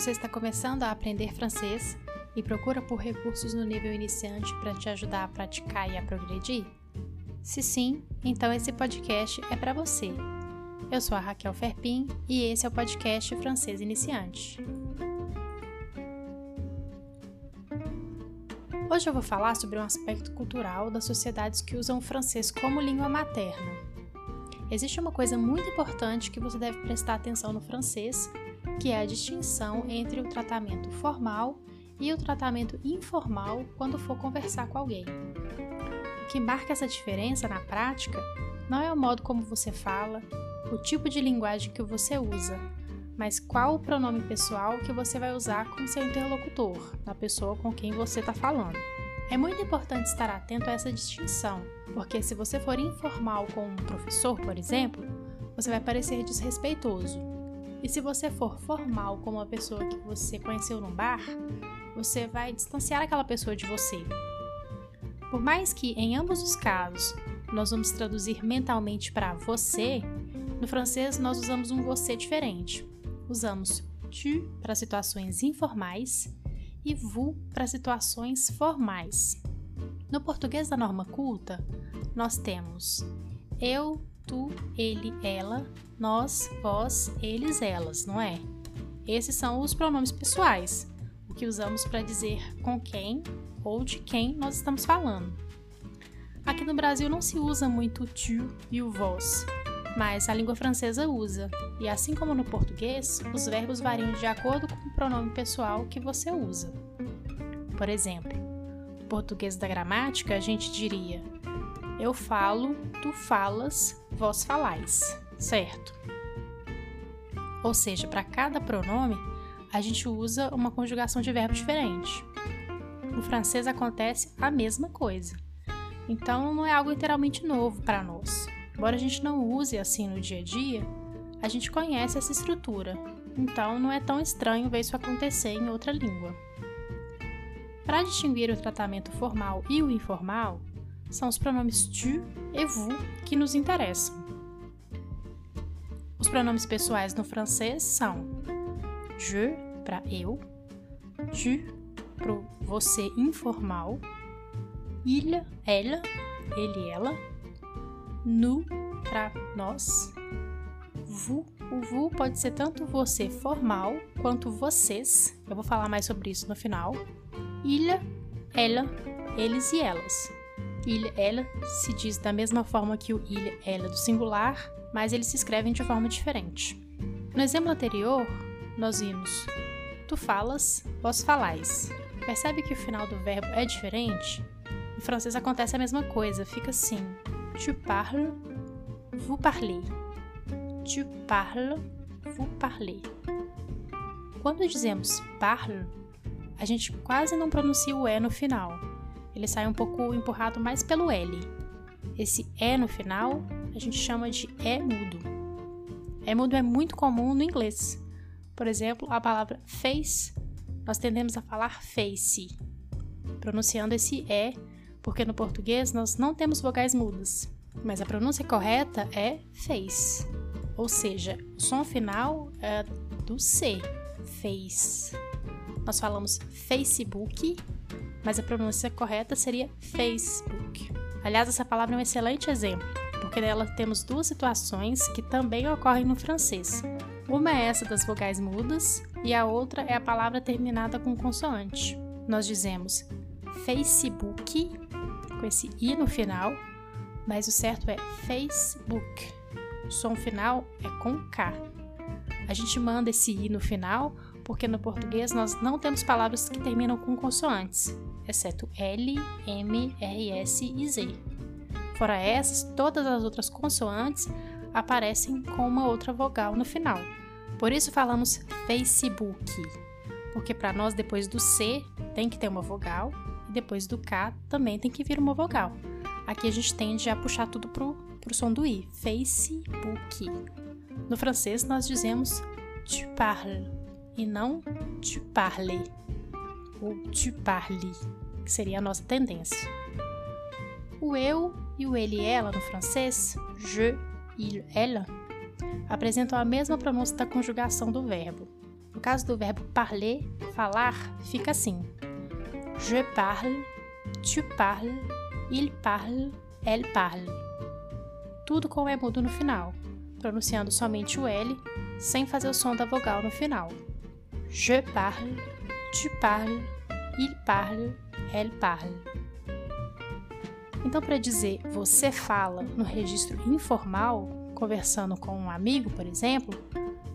Você está começando a aprender francês e procura por recursos no nível iniciante para te ajudar a praticar e a progredir? Se sim, então esse podcast é para você. Eu sou a Raquel Ferpin e esse é o podcast Francês Iniciante. Hoje eu vou falar sobre um aspecto cultural das sociedades que usam o francês como língua materna. Existe uma coisa muito importante que você deve prestar atenção no francês que é a distinção entre o tratamento formal e o tratamento informal quando for conversar com alguém. O que marca essa diferença na prática não é o modo como você fala, o tipo de linguagem que você usa, mas qual o pronome pessoal que você vai usar com seu interlocutor, na pessoa com quem você está falando. É muito importante estar atento a essa distinção, porque se você for informal com um professor, por exemplo, você vai parecer desrespeitoso, e se você for formal com uma pessoa que você conheceu num bar, você vai distanciar aquela pessoa de você. Por mais que em ambos os casos nós vamos traduzir mentalmente para você, no francês nós usamos um você diferente. Usamos tu para situações informais e vous para situações formais. No português da norma culta, nós temos eu, tu, ele, ela, nós, vós, eles, elas, não é? Esses são os pronomes pessoais, o que usamos para dizer com quem ou de quem nós estamos falando. Aqui no Brasil não se usa muito o tu e o vós, mas a língua francesa usa, e assim como no português, os verbos variam de acordo com o pronome pessoal que você usa. Por exemplo, no português da gramática, a gente diria eu falo, tu falas, vós falais, certo? Ou seja, para cada pronome, a gente usa uma conjugação de verbo diferente. No francês acontece a mesma coisa. Então não é algo literalmente novo para nós. Embora a gente não use assim no dia a dia, a gente conhece essa estrutura. Então não é tão estranho ver isso acontecer em outra língua. Para distinguir o tratamento formal e o informal, são os pronomes tu e vous que nos interessam. Os pronomes pessoais no francês são je para eu, tu para você informal, il, ela, ele, ela, nous para nós, vous. O vous pode ser tanto você formal quanto vocês. Eu vou falar mais sobre isso no final. Il, ela, eles e elas il, ela se diz da mesma forma que o il, ela do singular, mas eles se escrevem de forma diferente. No exemplo anterior, nós vimos tu falas, vós falais. Percebe que o final do verbo é diferente? Em francês acontece a mesma coisa, fica assim: tu parles, vous parlez. Tu parles, vous parlez. Quando dizemos parle, a gente quase não pronuncia o E no final ele sai um pouco empurrado mais pelo L. Esse E no final a gente chama de E mudo. E mudo é muito comum no inglês. Por exemplo, a palavra face, nós tendemos a falar face, pronunciando esse E, porque no português nós não temos vogais mudas, mas a pronúncia correta é face, ou seja, o som final é do C, face. Nós falamos Facebook mas a pronúncia correta seria Facebook. Aliás, essa palavra é um excelente exemplo, porque nela temos duas situações que também ocorrem no francês. Uma é essa das vogais mudas e a outra é a palavra terminada com consoante. Nós dizemos Facebook com esse i no final, mas o certo é Facebook. O som final é com K. A gente manda esse i no final porque no português nós não temos palavras que terminam com consoantes exceto L, M, R, S e Z. Fora essas, todas as outras consoantes aparecem com uma outra vogal no final. Por isso falamos Facebook, porque para nós depois do C tem que ter uma vogal e depois do K também tem que vir uma vogal. Aqui a gente tende a puxar tudo pro, pro som do I, Facebook. No francês nós dizemos tu parles e não tu parles ou tu parles que seria a nossa tendência. O eu e o ele e ela no francês, je, il, elle, apresentam a mesma pronúncia da conjugação do verbo. No caso do verbo parler, falar, fica assim: Je parle, tu parles, il parle, elle parle. Tudo com o E mudo no final, pronunciando somente o L, sem fazer o som da vogal no final. Je parle, tu parles, il parle, elle parle. Então, para dizer você fala no registro informal, conversando com um amigo, por exemplo,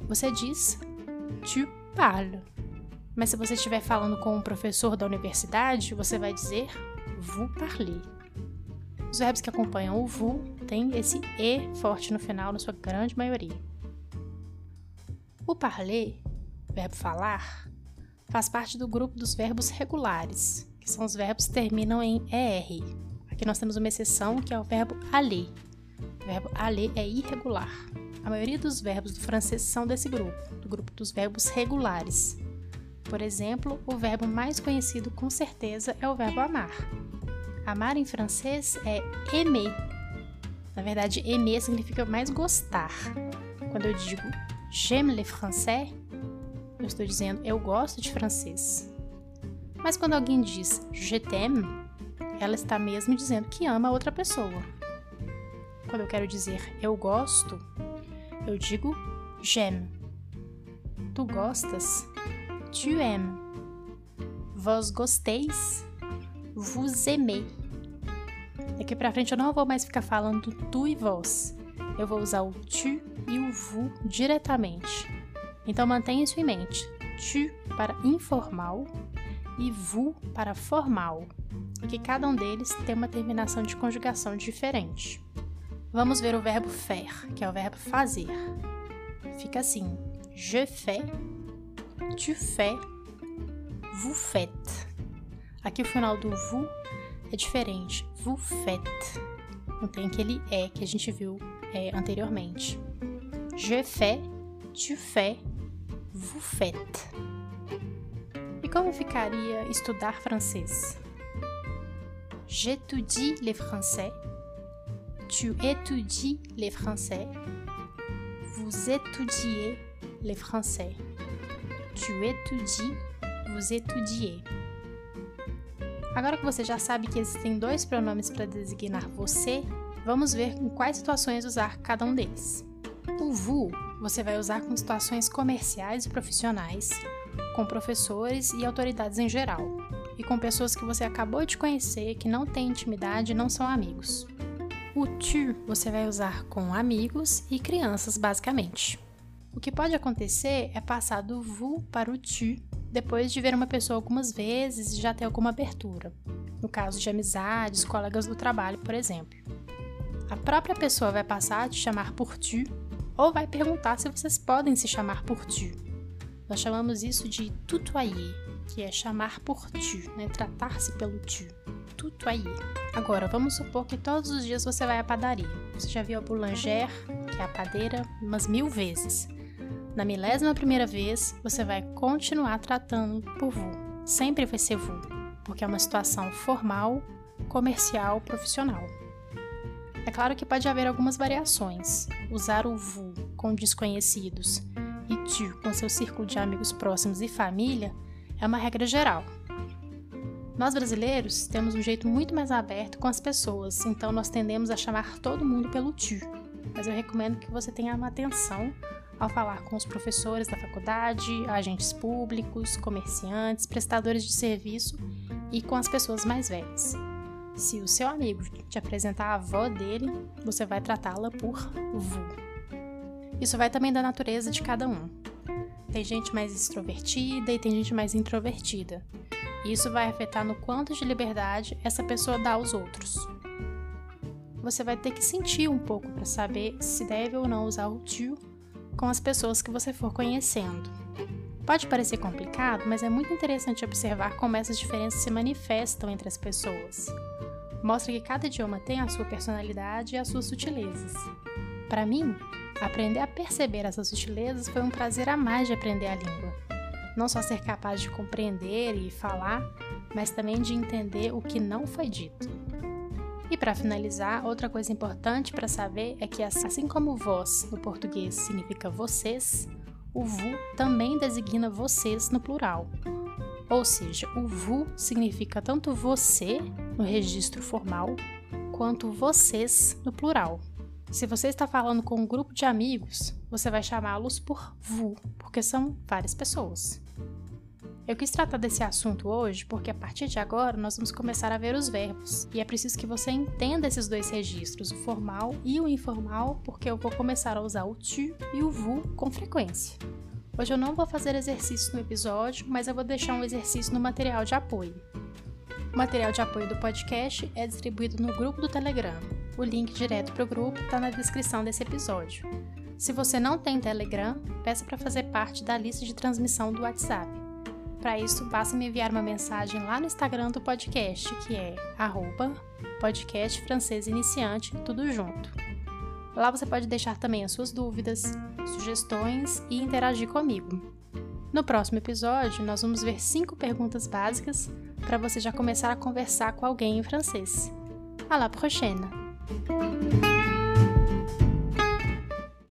você diz tu parles. Mas se você estiver falando com um professor da universidade, você vai dizer vous parlez. Os verbos que acompanham o vous têm esse e forte no final, na sua grande maioria. O parler, verbo falar, faz parte do grupo dos verbos regulares, que são os verbos que terminam em er. Aqui nós temos uma exceção que é o verbo aller. O verbo aller é irregular. A maioria dos verbos do francês são desse grupo, do grupo dos verbos regulares. Por exemplo, o verbo mais conhecido com certeza é o verbo amar. Amar em francês é aimer. Na verdade, aimer significa mais gostar. Quando eu digo j'aime le français, eu estou dizendo eu gosto de francês. Mas quando alguém diz je t'aime, ela está mesmo dizendo que ama a outra pessoa. Quando eu quero dizer eu gosto, eu digo j'aime. Tu gostas? Tu aimes. Vós gosteis? Vous aimez. Daqui pra frente eu não vou mais ficar falando tu e vós. Eu vou usar o tu e o vous diretamente. Então mantenha isso em mente. Tu para informal e vous para formal. E que cada um deles tem uma terminação de conjugação diferente. Vamos ver o verbo faire, que é o verbo fazer. Fica assim: je fais, tu fais, vous faites. Aqui o final do vous é diferente. Vous faites. Não tem aquele é que a gente viu é, anteriormente. Je fais, tu fais, vous faites. E como ficaria estudar francês? J'étudie les français. Tu étudies les français. Vous étudiez les français. Tu étudies, vous étudiez. Agora que você já sabe que existem dois pronomes para designar você, vamos ver em quais situações usar cada um deles. O vous você vai usar com situações comerciais e profissionais, com professores e autoridades em geral, e com pessoas que você acabou de conhecer que não têm intimidade e não são amigos. O tu você vai usar com amigos e crianças, basicamente. O que pode acontecer é passar do vous para o tu depois de ver uma pessoa algumas vezes e já ter alguma abertura. No caso de amizades, colegas do trabalho, por exemplo. A própria pessoa vai passar a te chamar por tu ou vai perguntar se vocês podem se chamar por tu. Nós chamamos isso de tutoyer, que é chamar por tu, né? tratar-se pelo tu. Tutoyer. Agora, vamos supor que todos os dias você vai à padaria. Você já viu a boulanger, que é a padeira, umas mil vezes. Na milésima primeira vez, você vai continuar tratando por vous. Sempre vai ser vous, porque é uma situação formal, comercial, profissional. É claro que pode haver algumas variações. Usar o vous com desconhecidos e tu com seu círculo de amigos próximos e família é uma regra geral. Nós brasileiros temos um jeito muito mais aberto com as pessoas, então nós tendemos a chamar todo mundo pelo tu. Mas eu recomendo que você tenha uma atenção ao falar com os professores da faculdade, agentes públicos, comerciantes, prestadores de serviço e com as pessoas mais velhas. Se o seu amigo te apresentar a avó dele, você vai tratá-la por vu. Isso vai também da natureza de cada um. Tem gente mais extrovertida e tem gente mais introvertida. Isso vai afetar no quanto de liberdade essa pessoa dá aos outros. Você vai ter que sentir um pouco para saber se deve ou não usar o tu com as pessoas que você for conhecendo. Pode parecer complicado, mas é muito interessante observar como essas diferenças se manifestam entre as pessoas. Mostra que cada idioma tem a sua personalidade e as suas sutilezas. Para mim, aprender a perceber essas sutilezas foi um prazer a mais de aprender a língua. Não só ser capaz de compreender e falar, mas também de entender o que não foi dito. E para finalizar, outra coisa importante para saber é que assim como vós no português significa vocês, o vous também designa vocês no plural. Ou seja, o vous significa tanto você no registro formal quanto vocês no plural. Se você está falando com um grupo de amigos, você vai chamá-los por vous, porque são várias pessoas. Eu quis tratar desse assunto hoje porque a partir de agora nós vamos começar a ver os verbos e é preciso que você entenda esses dois registros, o formal e o informal, porque eu vou começar a usar o tu e o vous com frequência. Hoje eu não vou fazer exercício no episódio, mas eu vou deixar um exercício no material de apoio. O material de apoio do podcast é distribuído no grupo do Telegram. O link direto para o grupo está na descrição desse episódio. Se você não tem Telegram, peça para fazer parte da lista de transmissão do WhatsApp. Para isso, basta me enviar uma mensagem lá no Instagram do podcast, que é arroba podcast francês iniciante, tudo junto. Lá você pode deixar também as suas dúvidas, sugestões e interagir comigo. No próximo episódio, nós vamos ver cinco perguntas básicas para você já começar a conversar com alguém em francês. À la prochaine!